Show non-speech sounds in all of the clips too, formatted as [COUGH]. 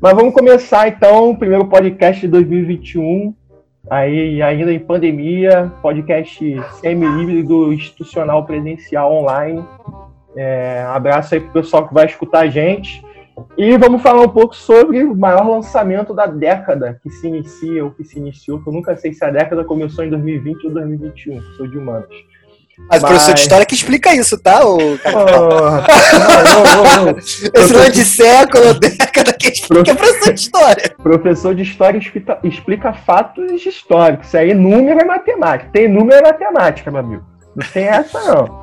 Mas vamos começar então primeiro podcast de 2021. Aí, ainda em pandemia, podcast semi-híbrido institucional presencial online. É, abraço aí pro pessoal que vai escutar a gente. E vamos falar um pouco sobre o maior lançamento da década que se inicia ou que se iniciou, que eu nunca sei se a década começou em 2020 ou 2021, sou de humanos. Mas, Mas... professor de história que explica isso, tá? [LAUGHS] O... Oh, não, não, não, Esse de século, [LAUGHS] década, que explica é professor de história. Professor de história explica, explica fatos históricos. Isso aí, número é matemática. Tem número é matemática, meu amigo. Não tem essa, não.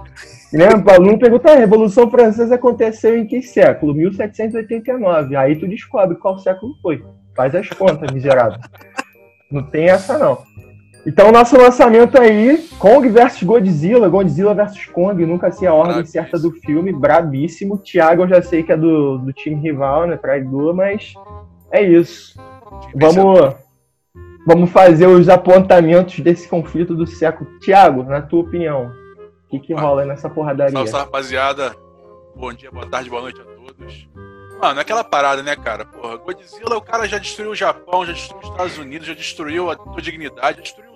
Lembra? O aluno pergunta: a Revolução Francesa aconteceu em que século? 1789. Aí tu descobre qual século foi. Faz as contas, miserável. Não tem essa, não. Então, nosso lançamento aí, Kong vs Godzilla, Godzilla vs Kong, nunca sei a ordem certa do filme, brabíssimo. Thiago, eu já sei que é do, do time rival, né, traidor, mas é isso. Vamos, vamos fazer os apontamentos desse conflito do século. Thiago, na tua opinião, o que, que rola nessa porradaria? Salve, rapaziada. Bom dia, boa tarde, boa noite a todos. Mano, é aquela parada, né, cara? Porra, Godzilla, o cara já destruiu o Japão, já destruiu os Estados Unidos, já destruiu a tua dignidade, já destruiu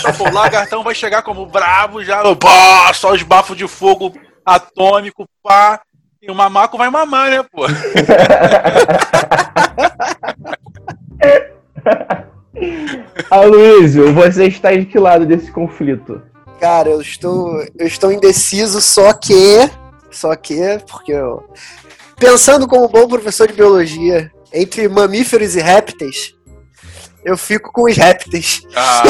Só o lagartão vai chegar como bravo, já, pá, só os bafos de fogo atômico, pá. E o mamaco vai mamar, né, pô? [LAUGHS] Aloysio, você está de que lado desse conflito? Cara, eu estou, eu estou indeciso, só que. Só que, porque eu. Pensando como bom professor de biologia, entre mamíferos e répteis, eu fico com os répteis. Ah,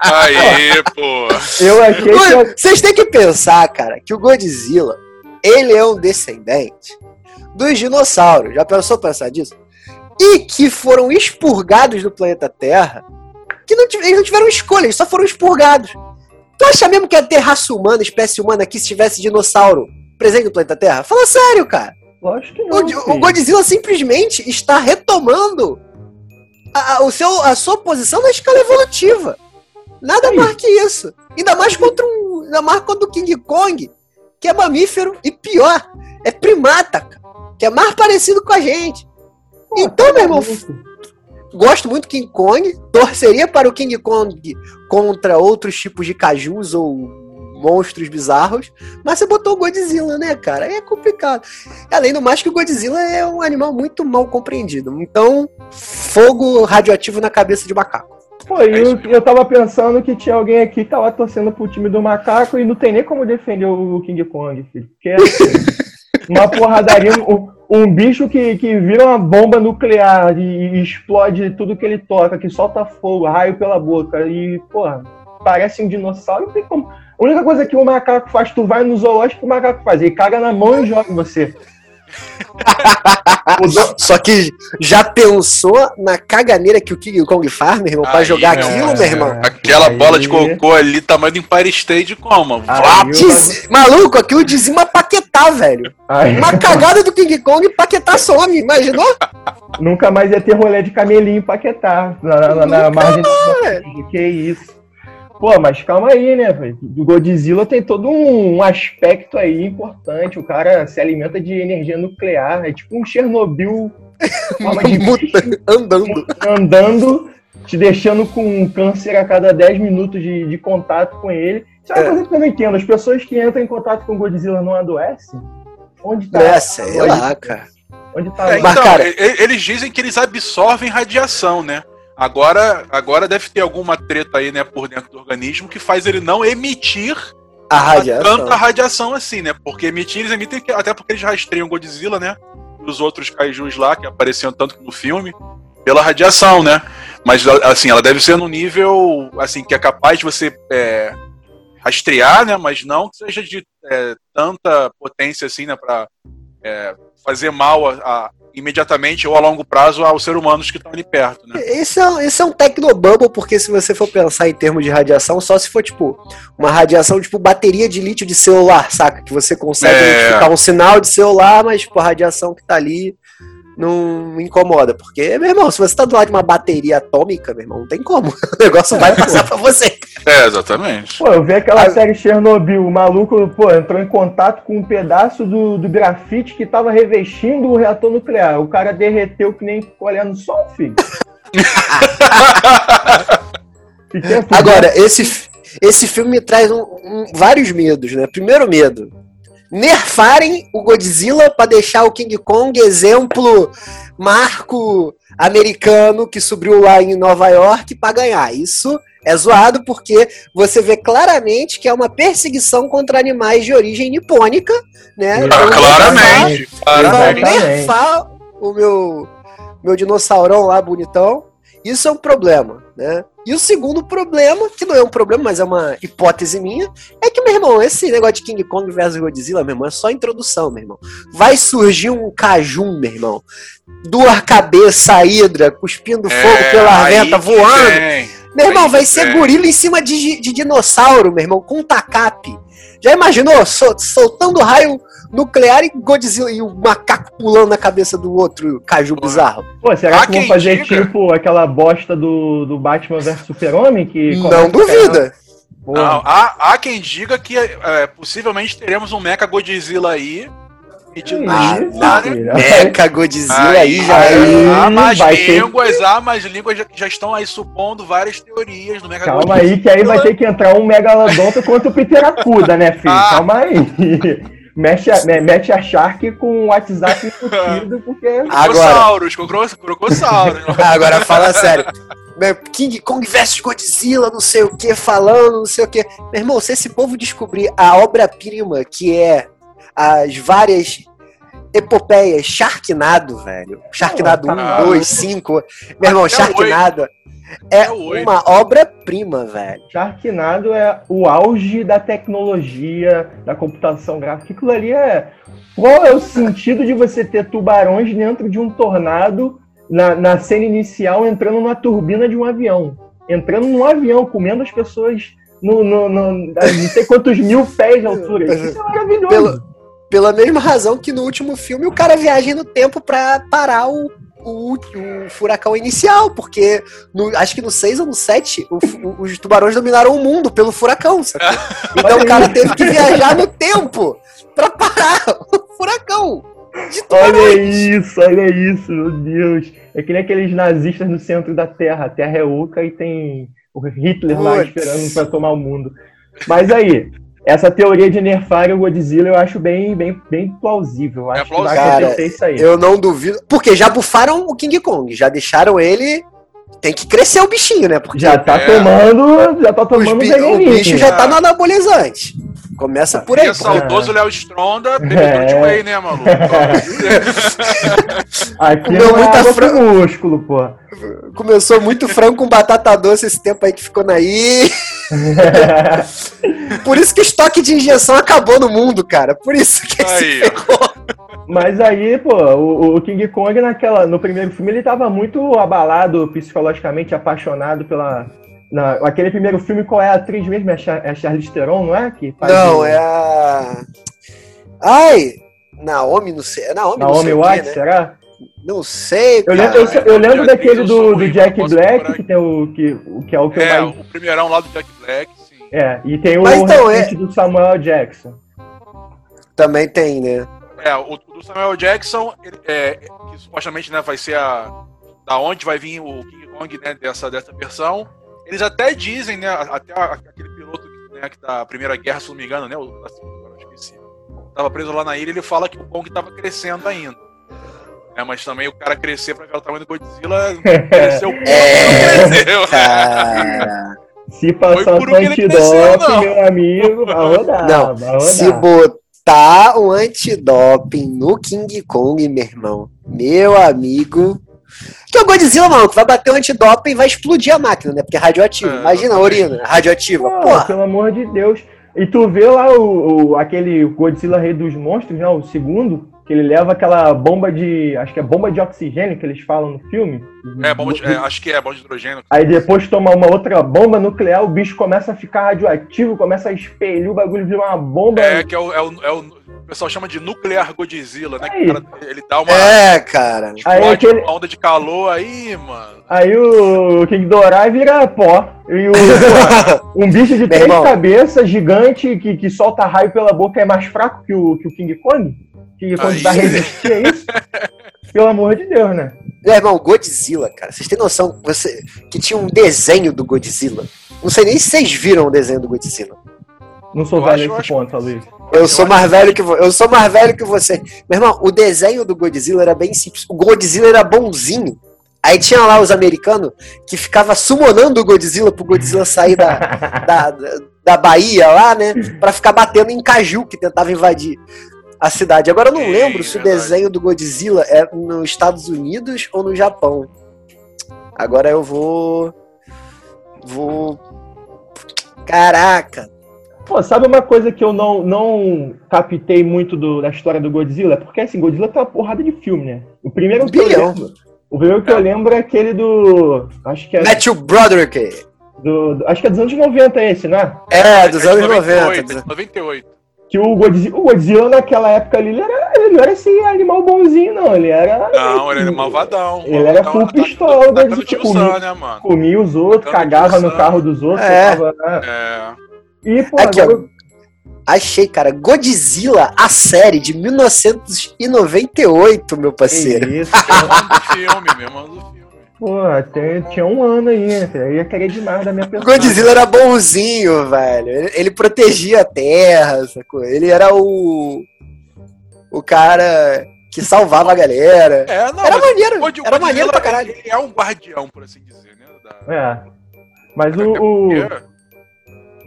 aí, aí, pô. [LAUGHS] Eu achei que. Vocês têm que pensar, cara, que o Godzilla, ele é um descendente dos dinossauros. Já pensou pensar disso? E que foram expurgados do planeta Terra que não, eles não tiveram escolha, eles só foram expurgados. Tu acha mesmo que ia ter raça humana, espécie humana aqui se tivesse dinossauro presente no planeta Terra? Fala sério, cara. Lógico que não. O, o Godzilla simplesmente está retomando a, a, o seu, a sua posição na escala evolutiva. Nada mais que isso. Ainda mais contra um. Ainda mais contra o King Kong, que é mamífero e pior, é primata, que é mais parecido com a gente. Pô, então, meu irmão, gosto muito do King Kong, torceria para o King Kong contra outros tipos de cajus ou monstros bizarros, mas você botou o Godzilla, né, cara? Aí é complicado. Além do mais que o Godzilla é um animal muito mal compreendido. Então, fogo radioativo na cabeça de macaco. Pô, eu, eu tava pensando que tinha alguém aqui que tava torcendo pro time do macaco e não tem nem como defender o King Kong, filho. É assim, uma porradaria. Um, um bicho que, que vira uma bomba nuclear e, e explode tudo que ele toca, que solta fogo, raio pela boca e, porra, parece um dinossauro, não tem como. A única coisa que o macaco faz, tu vai no zoológico, o macaco faz, ele caga na mão e joga em você. [LAUGHS] Só que já pensou na caganeira que o King Kong faz, meu irmão, pra jogar aquilo, meu irmão? Aquela aí... bola de cocô ali, tamanho do Empire State, como? Diz... Maluco, aquilo dizima Paquetá, velho. Aí... Uma cagada do King Kong e Paquetá some, imaginou? Nunca mais ia ter rolê de camelinho em Paquetá, na, na, na margem do... Que isso. Pô, mas calma aí, né, velho? O Godzilla tem todo um aspecto aí importante. O cara se alimenta de energia nuclear. É tipo um Chernobyl [LAUGHS] de andando. Andando, te deixando com câncer a cada 10 minutos de, de contato com ele. Isso é uma é. coisa que eu não entendo. As pessoas que entram em contato com o Godzilla não adoecem? Onde tá? É, sei lá, cara. Onde tá? É, então, cara... eles dizem que eles absorvem radiação, né? Agora, agora deve ter alguma treta aí, né, por dentro do organismo que faz ele não emitir a radiação. tanta radiação assim, né? Porque emitir, eles emitem, até porque eles rastreiam Godzilla, né? E os outros kaijus lá, que apareciam tanto no filme, pela radiação, né? Mas, assim, ela deve ser no nível, assim, que é capaz de você é, rastrear, né? Mas não que seja de é, tanta potência, assim, né? Pra é, fazer mal a, a, imediatamente ou a longo prazo aos seres humanos que estão ali perto, né? Esse é, esse é um tecnobubble, porque se você for pensar em termos de radiação, só se for, tipo, uma radiação, tipo, bateria de lítio de celular, saca? Que você consegue é... identificar um sinal de celular, mas, tipo, a radiação que tá ali não me incomoda. Porque, meu irmão, se você tá do lado de uma bateria atômica, meu irmão, não tem como. [LAUGHS] O negócio vai passar pra você. É, exatamente. Pô, eu vi aquela Ah. série Chernobyl, o maluco, pô, entrou em contato com um pedaço do, do grafite que tava revestindo o reator nuclear. O cara derreteu que nem olhando sol, filho. [LAUGHS] Agora, esse, esse filme me traz um- um- vários medos, né? Primeiro medo. Nerfarem o Godzilla pra deixar o King Kong exemplo marco americano que subiu lá em Nova York pra ganhar. Isso é zoado porque você vê claramente que é uma perseguição contra animais de origem nipônica, né? Ah, Então, claramente. Vão claramente. Nerfar o meu, meu dinossaurão lá bonitão. Isso é um problema, né? E o segundo problema, que não é um problema, mas é uma hipótese minha, é que, meu irmão, esse negócio de King Kong versus Godzilla, meu irmão, é só introdução, meu irmão. Vai surgir um cajum, meu irmão. Duas cabeças, hidra, cuspindo fogo É, pela aí venta, voando. vem. Meu irmão, vai ser gorila em cima de, de dinossauro, meu irmão, com tacape. Já imaginou? Sol- soltando raio nuclear e Godzilla e o macaco pulando na cabeça do outro caju bizarro. Pô, será que vão quem fazer diga- tipo aquela bosta do, do Batman vs Super-Homem? que Não duvida. Não, há, há quem diga que é, possivelmente teremos um Mecha Godzilla aí. Na Ah. Meca Godzilla aí, já aí- é. há mais vai ter- línguas, há mais línguas já, já estão aí supondo várias teorias do Mecha Calma aí, que aí vai ter que entrar um megalodonta [LAUGHS] contra o Piteracuda, né, filho? Ah. Calma aí. Mete a, me- mete a Shark com o WhatsApp [LAUGHS] embutido, porque. Agora, Crocossauros, crocos- crocossauros. [LAUGHS] agora fala sério. King Kong versus Godzilla, não sei o que, falando, não sei o que. Meu irmão, se esse povo descobrir a obra-prima que é as várias epopeias Sharknado, velho. Sharknado Pô, 1, tá 2, 5. Meu irmão, Até Sharknado é Até oito. uma obra-prima, velho. Sharknado é o auge da tecnologia, da computação gráfica. Aquilo ali é. Qual é o sentido de você ter tubarões dentro de um tornado na, na cena inicial entrando numa turbina de um avião? Entrando num avião, comendo as pessoas no, no, no- não sei quantos mil pés de altura. Isso é [LAUGHS] maravilhoso. Pelo- Pela mesma razão que no último filme o cara viaja no tempo pra parar o, o, o furacão inicial, porque no- acho que no 6 ou no 7 o fu- o- os tubarões dominaram o mundo pelo furacão. sacou? [LAUGHS] Então o cara teve que viajar no tempo pra parar o furacão. De Olha isso, olha isso, meu Deus. É que nem aqueles nazistas no centro da Terra. A Terra é oca e tem o Hitler lá Putz. esperando pra tomar o mundo. Mas aí, essa teoria de nerfar o Godzilla eu acho bem, bem, bem plausível. Eu É Acho que vai plausível. acontecer isso aí. Eu não duvido. Porque já bufaram o King Kong, já deixaram ele. Tem que crescer o bichinho, né? Porque Já tá É. tomando, já tá os tomando bi- o bicho já tá no anabolizante. Começa por aí. E é saudoso Léo Stronda, bebedor É. de whey, né, maluco? [LAUGHS] Aqui Comeu não é muita água fran- músculo, pô. Começou muito frango com batata doce esse tempo aí que ficou na I. [LAUGHS] Por isso que o estoque de injeção acabou no mundo, cara. Por isso que Aí, ferrou. Mas aí, pô, o, o King Kong naquela, no primeiro filme ele tava muito abalado psicologicamente, apaixonado pela. Na, aquele primeiro filme, qual é a atriz mesmo? É a, Char, é a Charlize Theron, não é? Que faz Não, o- é a. Ai! Naomi, não sei. É Naomi, não Naomi sei o quê, né? será? Não sei, Eu cara. lembro, eu, eu lembro daquele eu do, do Jack não Black, que, tem o, que, o que é o que eu É, mais. o primeirão lá do Jack Black, sim. É, e tem o Mas então, recente do Samuel Jackson. Também tem, né? É, o do Samuel Jackson, ele, é, que supostamente né, vai ser a. Da onde vai vir o King Kong né, dessa, dessa versão. Eles até dizem, né? Até aquele piloto né, que da Primeira Guerra, se não me engano, né? O, Segunda, agora eu esqueci. Tava preso lá na ilha, ele fala que o Kong tava crescendo ainda. É, mas também o cara crescer pra ver o tamanho do Godzilla, cresceu [LAUGHS] o Kong, É. cresceu. Cara. Se passar o um antidoping, meu amigo, vai [LAUGHS] rodar. Não, vai rodar. Se botar o antidoping no King Kong, meu irmão, meu amigo. Que é o Godzilla, maluco, vai bater o antidoping e vai explodir a máquina, né? Porque é radioativo. É, Imagina a urina, radioativa. Pô, Porra. pelo amor de Deus. E tu vê lá o, o- aquele Godzilla Rei dos Monstros, né? O segundo. Que ele leva aquela bomba de. Acho que é bomba de oxigênio que eles falam no filme. É, bomba de, é, acho que é bomba de hidrogênio. Aí depois toma uma outra bomba nuclear, o bicho começa a ficar radioativo, começa a expelir o bagulho de uma bomba. É, que é o, é o, é o, o pessoal chama de nuclear Godzilla, né? Que Aí. o cara, ele dá uma, É, cara. Aí aquele- uma onda de calor aí, mano. Aí o King Dorai vira pó. E o, [LAUGHS] um bicho de três cabeças, gigante, que, que solta raio pela boca, é mais fraco que o, que o King Kong? Kong Aí. vai resistir a isso? [LAUGHS] Pelo amor de Deus, né? Meu irmão, Godzilla, cara. Vocês têm noção que, você, que tinha um desenho do Godzilla? Não sei nem se vocês viram o desenho do Godzilla. Não sou Eu velho nesse ponto, Luiz. Eu sou mais velho que eu sou mais velho que você. Meu irmão, o desenho do Godzilla era bem simples. O Godzilla era bonzinho. Aí tinha lá os americanos que ficava summonando o Godzilla pro Godzilla sair da, da, [LAUGHS] da, da Bahia lá, né? Pra ficar batendo em Caju, que tentava invadir a cidade. Agora eu não Sim, lembro se o verdade. desenho do Godzilla é nos Estados Unidos ou no Japão. Agora eu vou. Vou. Caraca! Pô, sabe uma coisa que eu não, não captei muito do- da história do Godzilla? Porque assim, Godzilla tem uma porrada de filme, né? O primeiro Um que eu bilhão. lembro, o primeiro que eu lembro é aquele do. Acho que é. Matthew Broderick. Do, do- acho que é dos anos 90 esse, né? É, dos de anos 98, 90. é de 98. Que o Godzilla, o Godzilla naquela época ali, ele, era, ele não era esse animal bonzinho, não. Ele era. Não, ele era malvadão. Ele era malvadão, full atacando- pistola, Godzilla. tio Sam, né, mano? Comia os outros, Atacando cagava no carro dos outros. É. ficava, né? É. E, pô, Aqui, ó. agora, Achei, cara. Godzilla, a série de 1998, meu parceiro. que isso, [LAUGHS] Mesmo do filme, mesmo do filme. Pô, até tinha um ano aí, né? Eu ia querer demais da minha O pessoa. Godzilla era bonzinho, velho. Ele, ele protegia a Terra, sacou? Ele era o. O cara que salvava a galera. É, não, Era maneiro, God- era Godzilla, maneiro pra caralho. Ele é um guardião, por assim dizer, né? Da... É. Mas o, o- porque-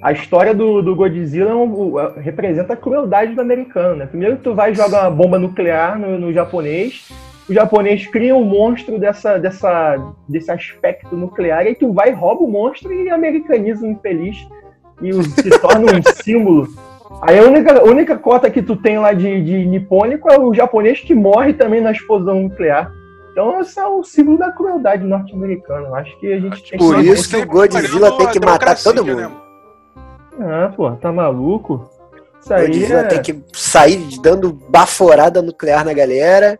a história do, do Godzilla é um- o- é- representa a crueldade do americano, né? Primeiro que tu vai jogar uma bomba nuclear no, no japonês, o japonês cria um monstro dessa, dessa, desse aspecto nuclear, e aí tu vai, rouba o monstro e americaniza o infeliz e se torna um [LAUGHS] símbolo. Aí a única, única cota que tu tem lá de, de nipônico é o japonês que morre também na explosão nuclear. Então esse é o símbolo da crueldade norte-americana. Acho que a gente tem Por que isso que o Godzilla tem que matar todo mundo. Né? Ah, pô, tá maluco? Isso O aí Godzilla é... tem que sair dando baforada nuclear na galera.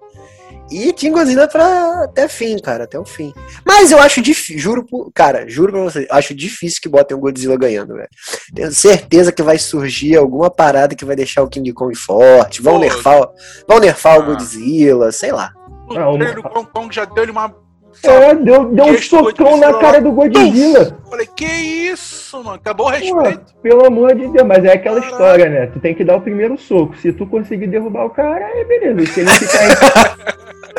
E King Godzilla pra até fim, cara, até o fim. Mas eu acho difícil, juro, por- cara, juro pra você, acho difícil que botem o Godzilla ganhando, velho. Tenho certeza que vai surgir alguma parada que vai deixar o King Kong forte. Vão Pô, nerfar, vão nerfar o ah. Godzilla, sei lá. O trailer do Kong Kong já deu ele uma. É, deu, deu um socão na cara do Godzilla. Falei, que isso, mano? Acabou o Pô, respeito. pelo amor de Deus, mas é aquela Caralho. história, né? Tu tem que dar o primeiro soco. Se tu conseguir derrubar o cara, é beleza. Se ele ficar em... [LAUGHS]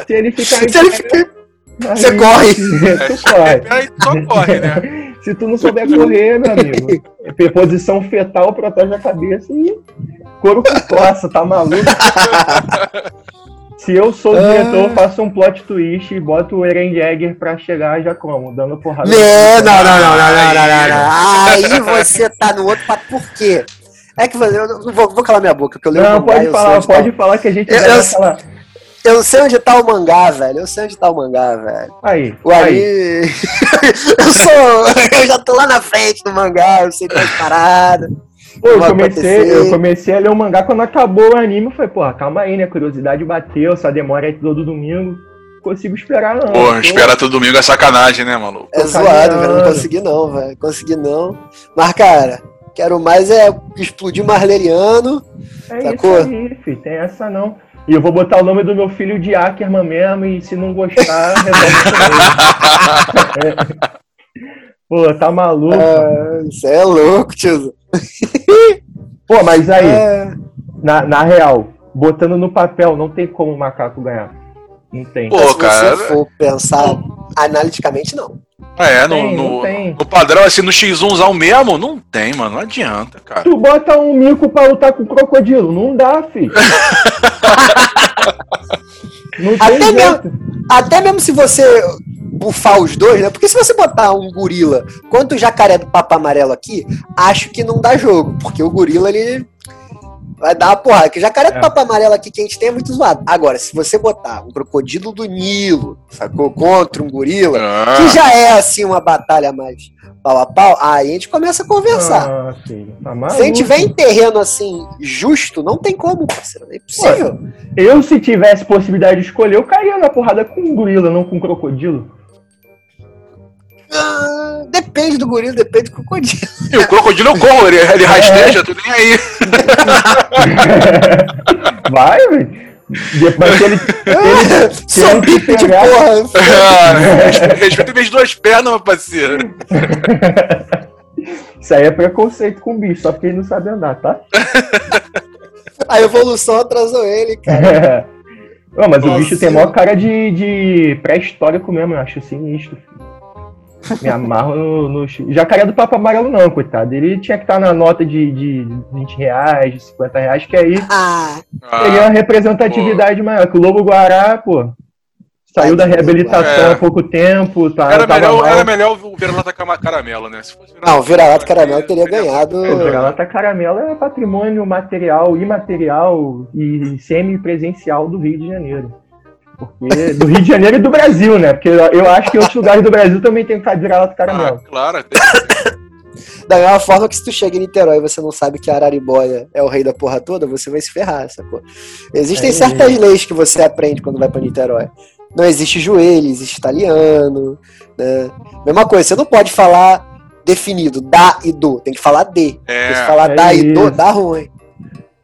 Se ele ficar. Se ele ficar. Aí, você corre. Tu [LAUGHS] corre. É, aí só corre, né? [LAUGHS] Se tu não souber correr, meu amigo, posição fetal protege a cabeça e couro com coça, tá maluco? [LAUGHS] Se eu sou o ah. diretor, ah. faço um plot twist e boto o Eren Jagger pra chegar já como? Dando porrada. É, não, não, não, não, não, não, não, não, Aí você tá no outro papo, por quê? É que eu não vou, vou calar minha boca, porque eu lembro. Não, pode falar, pode falar que a gente eu, vai eu, falar. Eu sei onde tá o mangá, velho. Eu sei onde tá o mangá, velho. Aí, O aí. aí. [LAUGHS] eu sou. Eu já tô lá na frente do mangá, eu sei das paradas. Pô, eu comecei, eu comecei a ler o mangá quando acabou o anime. Eu falei, porra, calma aí, né? A curiosidade bateu, essa demora é todo domingo. Não consigo esperar, não. Pô, Tô- esperar todo domingo é sacanagem, né, maluco? É zoado, velho. Não consegui não, velho. Consegui não. Mas, cara, quero mais é explodir Marleriano. É Sacou? isso aí, filho. Tem essa não. E eu vou botar o nome do meu filho de Ackerman mesmo, e se não gostar, resolve também. É. [LAUGHS] Pô, tá maluco. Ah, Isso é louco, tio. [LAUGHS] Pô, mas aí, É, na, na real, botando no papel, não tem como o macaco ganhar. Não tem. Pô, se cara. você for pensar analiticamente, não. É, no, Tem, não no, tem. no padrão, assim, no X1zão mesmo, não tem, mano. Não adianta, cara. Tu bota um mico pra lutar com o crocodilo, não dá, filho. [LAUGHS] Até jeito. Até mesmo se você bufar os dois, né? Porque se você botar um gorila quanto o jacaré do papo amarelo aqui, acho que não dá jogo. Porque o gorila, ele. Vai dar uma porrada. Que o jacaré do papo amarelo aqui que a gente tem é muito zoado. Agora, se você botar um crocodilo do Nilo, sacou? Contra um gorila, Ah. que já é assim uma batalha mais pau a pau, aí a gente começa a conversar. Ah, tá Se a gente tiver em terreno assim, justo, não tem como, parceiro. É impossível. Eu, se tivesse possibilidade de escolher, eu cairia na porrada com um gorila, não com um crocodilo. Ah, depende do gorila, depende do crocodilo. E o crocodilo eu corro, ele, ele rasteja, tu nem aí. [LAUGHS] Vai, velho. Depois que ele, ele Sou bípede, pegar- porra. Ah, respeita- minhas duas pernas, meu parceiro. [LAUGHS] Isso aí é preconceito com bicho, só porque ele não sabe andar, tá? [LAUGHS] A evolução atrasou ele, cara. Não, mas o Nossa. bicho tem maior cara de, de pré-histórico mesmo, eu acho sinistro. Me amarro no, no. Jacaré do Papo Amarelo, não, coitado. Ele tinha que estar na nota de, de 20 reais, de 50 reais, que aí Ah, teria uma Ah, representatividade maior. Que o Lobo Guará, pô, saiu da reabilitação Guará. há pouco tempo, tá, era, tava melhor, mal. era melhor o vira-lata caramelo, né? Se fosse não, o vira-lata caramelo teria seria- ganhado. O Vira-Lata Caramelo é patrimônio material, imaterial e semi-presencial do Rio de Janeiro. Porque, do Rio de Janeiro e do Brasil, né? Porque eu acho que em outros lugares do Brasil também tem Vira-Lata Ah, Caramelo. claro. tem- [COUGHS] Da mesma forma que se tu chega em Niterói e você não sabe que Araribóia é o rei da porra toda, você vai se ferrar, sacou? Existem É. certas leis que você aprende quando vai pra Niterói. Não existe joelho, existe italiano, né? Mesma coisa, você não pode falar definido, da e do, tem que falar de. É, Se falar é da e do, isso. dá ruim.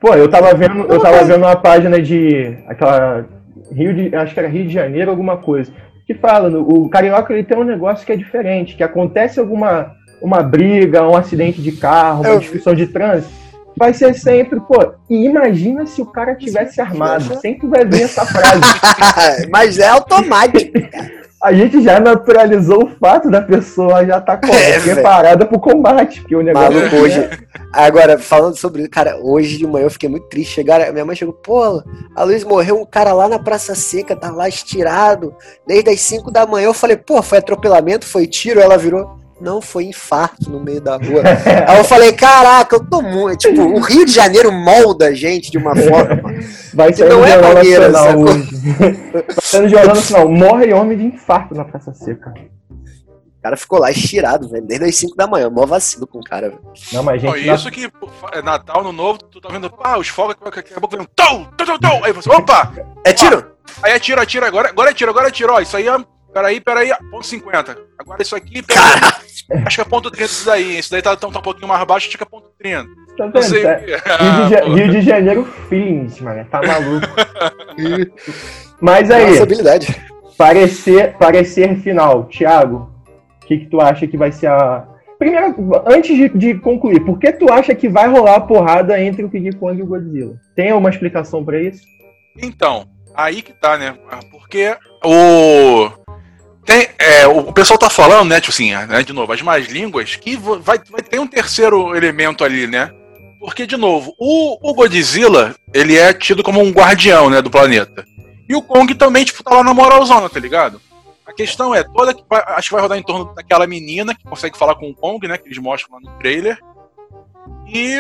Pô, eu tava vendo, eu tava vendo uma página de aquela Rio de, acho que era Rio de Janeiro, alguma coisa, que fala, no- o carioca ele tem um negócio que é diferente, que acontece alguma uma briga, um acidente de carro, uma discussão de trânsito, vai ser sempre, pô, e imagina se o cara tivesse armado, sempre vai vir essa frase. [LAUGHS] Mas é automático. [LAUGHS] A gente já naturalizou o fato da pessoa já estar tá [LAUGHS] É, preparada pro combate, porque o negócio Maluco, hoje. Agora, falando sobre. Cara, hoje de manhã eu fiquei muito triste. Chegaram, minha mãe chegou, pô, a Luiz morreu um cara lá na Praça Seca, tá lá estirado, desde as 5 da manhã. Eu falei, pô, foi atropelamento, foi tiro? Ela virou. Não, foi infarto no meio da rua. [LAUGHS] Aí eu falei, caraca, eu tô muito. Tipo, o Rio de Janeiro molda a gente de uma forma. [LAUGHS] vai que sair não é Nacional sacou? vai sair no Jornal Nacional, morre homem de infarto na Praça Seca. O cara ficou lá estirado, velho, desde as 5 da manhã. Mó vacilo com o cara, velho. Não, mas Não, gente, e isso que pô, é Natal, no novo, tu tá vendo, pá, os fogos, daqui a pouco vem um tou, tou, tou. Aí você, opa! É tiro? Aí é tiro, atira, agora, agora é tiro, agora é tiro, ó, isso aí é, peraí, peraí, ponto 50. Agora isso aqui, peraí, acho que é ponto 30 isso daí, isso daí tá, tá, tá um pouquinho mais baixo, acho que é ponto 30. tá vendo? sei Tá-. Rio, [LAUGHS] de Ah, pô. Rio de Janeiro feelings, mano, tá maluco. [LAUGHS] Mas aí, Nossa habilidade. parecer, parecer final, Thiago, o que, que tu acha que vai ser a. Primeiro, antes de, de concluir, por que tu acha que vai rolar a porrada entre o King Kong e o Godzilla? Tem alguma explicação pra isso? Então, aí que tá, né? Porque o. Tem, é, o pessoal tá falando, né, tipo assim, né, de novo, as más línguas, que vai, vai ter um terceiro elemento ali, né? Porque, de novo, o, o Godzilla, ele é tido como um guardião, né, do planeta. E o Kong também, tipo, tá lá na moralzona, tá ligado? A questão é, toda que vai- acho que vai rodar em torno daquela menina que consegue falar com o Kong, né, que eles mostram lá no trailer. E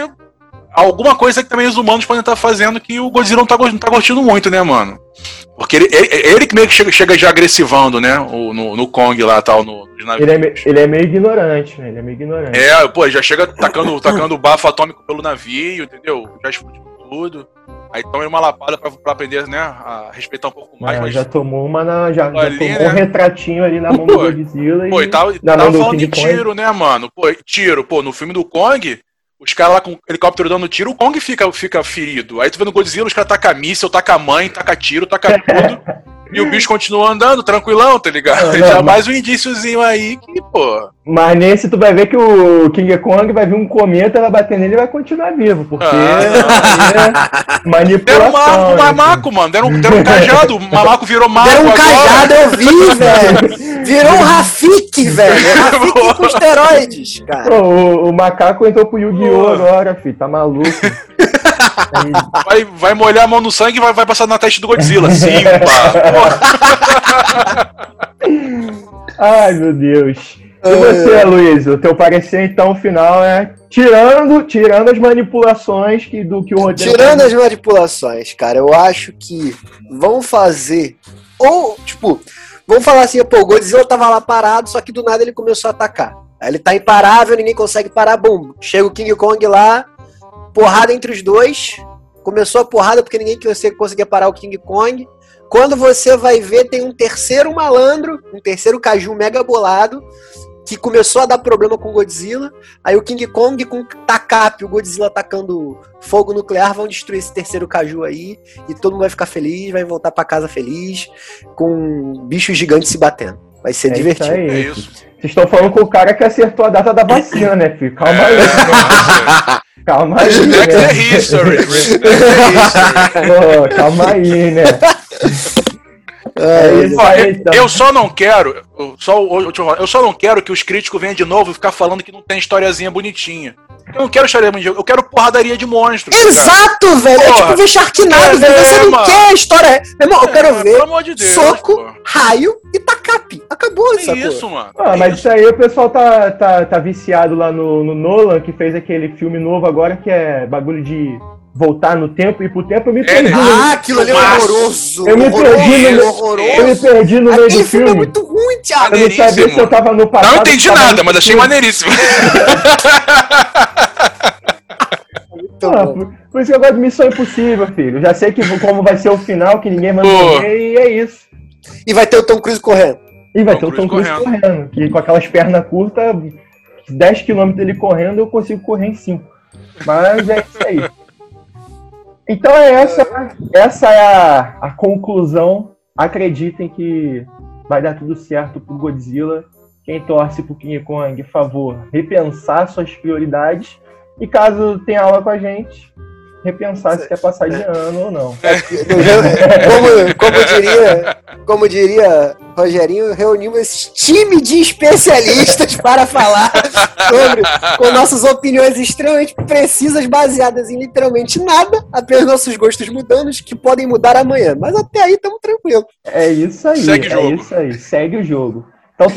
alguma coisa que também os humanos podem estar fazendo que o Godzilla não tá, não tá curtindo muito, né, mano? Porque ele, ele, ele que meio que chega, chega já agressivando, né? O, no, no Kong lá tal, no. Ele é, ele é meio ignorante, né? Ele é meio ignorante. É, pô, já chega tacando, tacando bafo atômico pelo navio, entendeu? Já explodiu tudo. Aí toma uma lapada pra, pra aprender, né? A respeitar um pouco mais. Mas mas, já tomou uma na. Já, já Ali, tomou né? um retratinho ali na mão Pô, do Godzilla pô, e. e tava, na tava mão do falando King Kong. tiro, né, mano? Pô, tiro, pô, no filme do Kong, os caras lá com o helicóptero dando tiro, o Kong fica, fica ferido. Aí tu vê no Godzilla, os caras tacam míssel, tacam mãe, tacam tiro, tacam tudo. [LAUGHS] e o bicho continua andando, tranquilão, tá ligado? Não, não, Já mas- mais um indíciozinho aí que, pô. Mas nesse tu vai ver que o King Kong vai vir um cometa, vai bater nele e vai continuar vivo. Porque Ah, é [LAUGHS] manipulação. Deram um né? mamaco, mano. Deram, deram um cajado. O mamaco virou mago Deram um agora. cajado, eu vi, [LAUGHS] velho. Virou um Rafik, velho. Rafik com [LAUGHS] esteroides, cara. Pô, o, o macaco entrou pro Yu-Gi-Oh! Agora, filho. Tá maluco. Aí, Vai, vai molhar a mão no sangue e vai, vai passar na testa do Godzilla. [LAUGHS] Simba. Ai, meu Deus. E você, Luiz, o teu parecer então final é tirando, tirando as manipulações que, do que o Rodrigo. Tirando as manipulações, cara, eu acho que vão fazer. Ou, tipo, vamos falar assim, pô, o Godzilla tava lá parado, só que do nada ele começou a atacar. Aí ele tá imparável, ninguém consegue parar, bum. Chega o King Kong lá, porrada entre os dois. Começou a porrada porque ninguém conseguia parar o King Kong. Quando você vai ver, tem um terceiro malandro, um terceiro caju mega bolado, que começou a dar problema com o Godzilla. Aí o King Kong com Takap, o Godzilla atacando fogo nuclear, vão destruir esse terceiro caju aí. E todo mundo vai ficar feliz, vai voltar para casa feliz, com bichos gigantes se batendo. Vai ser É divertido. isso aí. É isso. Vocês estão falando com o cara que acertou a data da vacina, né, filho? Calma aí, Nossa. [LAUGHS] calma aí, Respect the né? history. Respect the history. [LAUGHS] Pô, calma aí, né? É isso aí, eu, então. eu só não quero, eu só, eu só não quero que os críticos venham de novo e ficar falando que não tem historiazinha bonitinha. Eu não quero história bonitinha, eu quero porradaria de monstros. cara. Exato, velho! É Porra. tipo ver Sharknado, É, velho. Você não mano. quer a história. Meu irmão, eu É, quero ver Pelo amor de Deus. soco, pô. raio e tacape. Acabou Que essa isso, mano. Ah, mas isso. aí o pessoal tá, tá, tá viciado lá no, no Nolan, que fez aquele filme novo agora, que é bagulho de voltar no tempo e ir pro tempo. Eu me perdi. né? no- Ah, aquilo ali é horroroso. Eu me horroroso, perdi no- horroroso. eu me perdi no meio do filme é filme. muito ruim, Thiago. Eu não sabia se eu tava no passado. Não entendi eu nada, mas achei maneiríssimo. [LAUGHS] Muito Ah, bom. por, por isso que eu gosto de Missão Impossível, filho. Já sei que, como vai ser o final, que ninguém vai morrer, e é isso. E vai ter o Tom Cruise correndo. E vai Tom ter o Tom Cruise Cruise correndo. que com aquelas pernas curtas, 10 km ele correndo, eu consigo correr em 5. Mas é isso aí. Então é essa, essa é a, a conclusão. Acreditem que vai dar tudo certo pro Godzilla. Quem torce pro King Kong, por favor, repensar suas prioridades. E caso tenha aula com a gente, repensar se quer passar de ano ou não. Como, como diria, como diria Rogerinho, reunimos esse time de especialistas para falar sobre, com nossas opiniões extremamente precisas, baseadas em literalmente nada, apenas nossos gostos mudando, que podem mudar amanhã. Mas até aí estamos tranquilos. É isso aí. Segue o é jogo. isso aí. Segue o jogo.